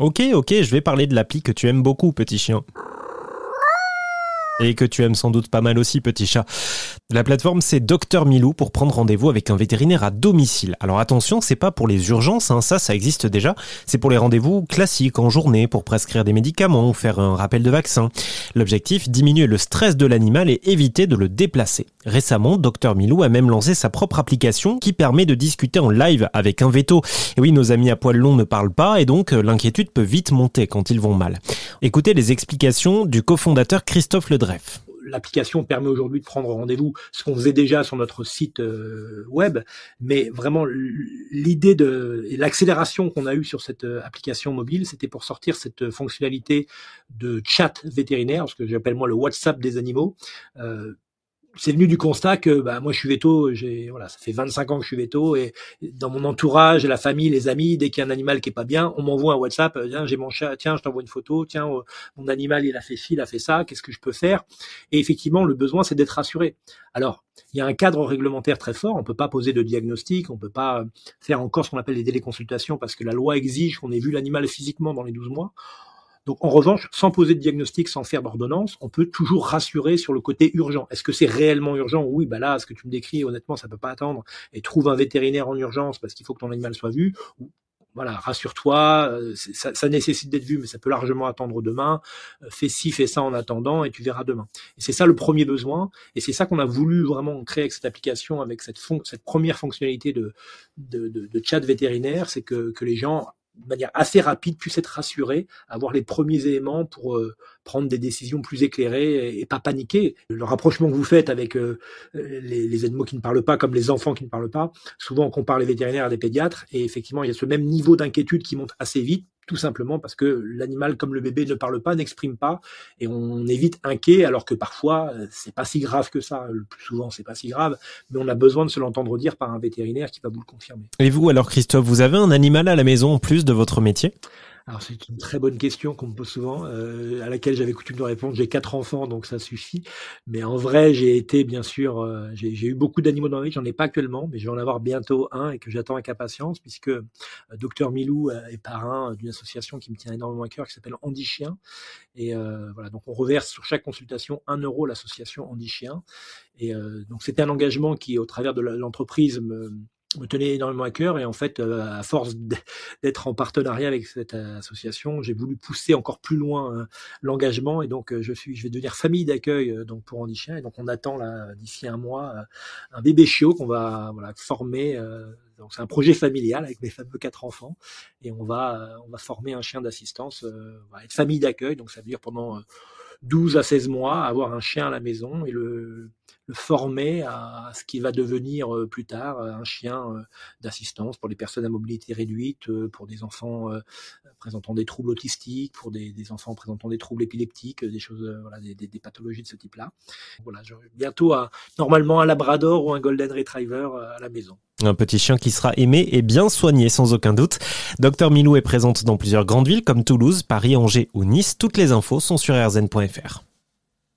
Ok, ok, je vais parler de l'appli que tu aimes beaucoup, petit chien. Et que tu aimes sans doute pas mal aussi, petit chat. La plateforme, c'est Docteur Milou pour prendre rendez-vous avec un vétérinaire à domicile. Alors attention, c'est pas pour les urgences, hein, ça, ça existe déjà. C'est pour les rendez-vous classiques en journée, pour prescrire des médicaments ou faire un rappel de vaccin. L'objectif, diminuer le stress de l'animal et éviter de le déplacer. Récemment, Docteur Milou a même lancé sa propre application qui permet de discuter en live avec un veto. Et oui, nos amis à poil long ne parlent pas et donc euh, l'inquiétude peut vite monter quand ils vont mal. Écoutez les explications du cofondateur Christophe Ledre l'application permet aujourd'hui de prendre rendez-vous, ce qu'on faisait déjà sur notre site euh, web, mais vraiment l'idée de l'accélération qu'on a eue sur cette euh, application mobile, c'était pour sortir cette fonctionnalité de chat vétérinaire, ce que j'appelle moi le WhatsApp des animaux. C'est venu du constat que bah, moi je suis veto, voilà, ça fait 25 ans que je suis veto et dans mon entourage, la famille, les amis, dès qu'il y a un animal qui est pas bien, on m'envoie un WhatsApp, euh, tiens, j'ai mon chat, tiens, je t'envoie une photo, tiens, euh, mon animal il a fait ci, il a fait ça, qu'est-ce que je peux faire? Et effectivement, le besoin c'est d'être rassuré. Alors, il y a un cadre réglementaire très fort, on peut pas poser de diagnostic, on peut pas faire encore ce qu'on appelle les délais consultations parce que la loi exige qu'on ait vu l'animal physiquement dans les 12 mois. Donc en revanche, sans poser de diagnostic, sans faire d'ordonnance, on peut toujours rassurer sur le côté urgent. Est-ce que c'est réellement urgent? Oui, bah là, ce que tu me décris, honnêtement, ça peut pas attendre. Et trouve un vétérinaire en urgence parce qu'il faut que ton animal soit vu. voilà, rassure-toi, euh, ça, nécessite d'être vu, mais ça peut largement attendre demain. Euh, fais ci, fais ça en attendant, et tu verras demain. Et c'est ça le premier besoin, et c'est ça qu'on a voulu vraiment créer avec cette application, avec cette, cette première fonctionnalité de chat vétérinaire, c'est que, que les gens de manière assez rapide, puisse être rassuré, avoir les premiers éléments pour euh, prendre des décisions plus éclairées et, pas paniquer. Le rapprochement que vous faites avec euh, les, les, animaux qui ne parlent pas, comme les enfants qui ne parlent pas, souvent on compare les vétérinaires à des pédiatres, et effectivement il y a ce même niveau d'inquiétude qui monte assez vite tout simplement parce que l'animal comme le bébé ne parle pas, n'exprime pas, et on est vite inquiet, alors que parfois euh, c'est pas si grave que ça. Le plus souvent c'est pas si grave, mais on a besoin de se l'entendre dire par un vétérinaire qui va vous le confirmer. Et vous alors Christophe, vous avez un animal à la maison en plus de votre métier? Alors c'est une très bonne question qu'on me pose souvent, euh, à laquelle j'avais coutume de répondre. J'ai quatre enfants, donc ça suffit. Mais en vrai, j'ai été bien sûr, euh, j'ai eu beaucoup d'animaux dans ma vie. J'en ai pas actuellement, mais je vais en avoir bientôt un et que j'attends avec impatience, puisque euh, Docteur Milou est parrain d'une association qui me tient énormément à cœur, qui s'appelle Andy Chien. Et voilà, donc on reverse sur chaque consultation un euro l'association Andy Chien. Et donc c'était un engagement qui, au travers de l'entreprise, me me tenait énormément à cœur et en fait euh, à force d'être en partenariat avec cette association j'ai voulu pousser encore plus loin euh, l'engagement et donc euh, je suis je vais devenir famille d'accueil donc pour Andy Chien et donc on attend là d'ici un mois un bébé chiot qu'on va voilà former donc c'est un projet familial avec mes fameux quatre enfants et on va on va former un chien d'assistance va être famille d'accueil. Donc ça veut dire pendant 12 à 16 mois avoir un chien à la maison et le former à ce qui va devenir euh, plus tard euh, un chien euh, d'assistance pour les personnes à mobilité réduite, pour des enfants présentant des troubles autistiques, pour des, enfants présentant des troubles épileptiques, des choses, voilà, des, pathologies de ce type-là. Voilà, bientôt normalement un Labrador ou un Golden Retriever à la maison. Un petit chien qui sera aimé et bien soigné sans aucun doute. Docteur Milou est présente dans plusieurs grandes villes comme Toulouse, Paris, Angers ou Nice. Toutes les infos sont sur rzn.fr.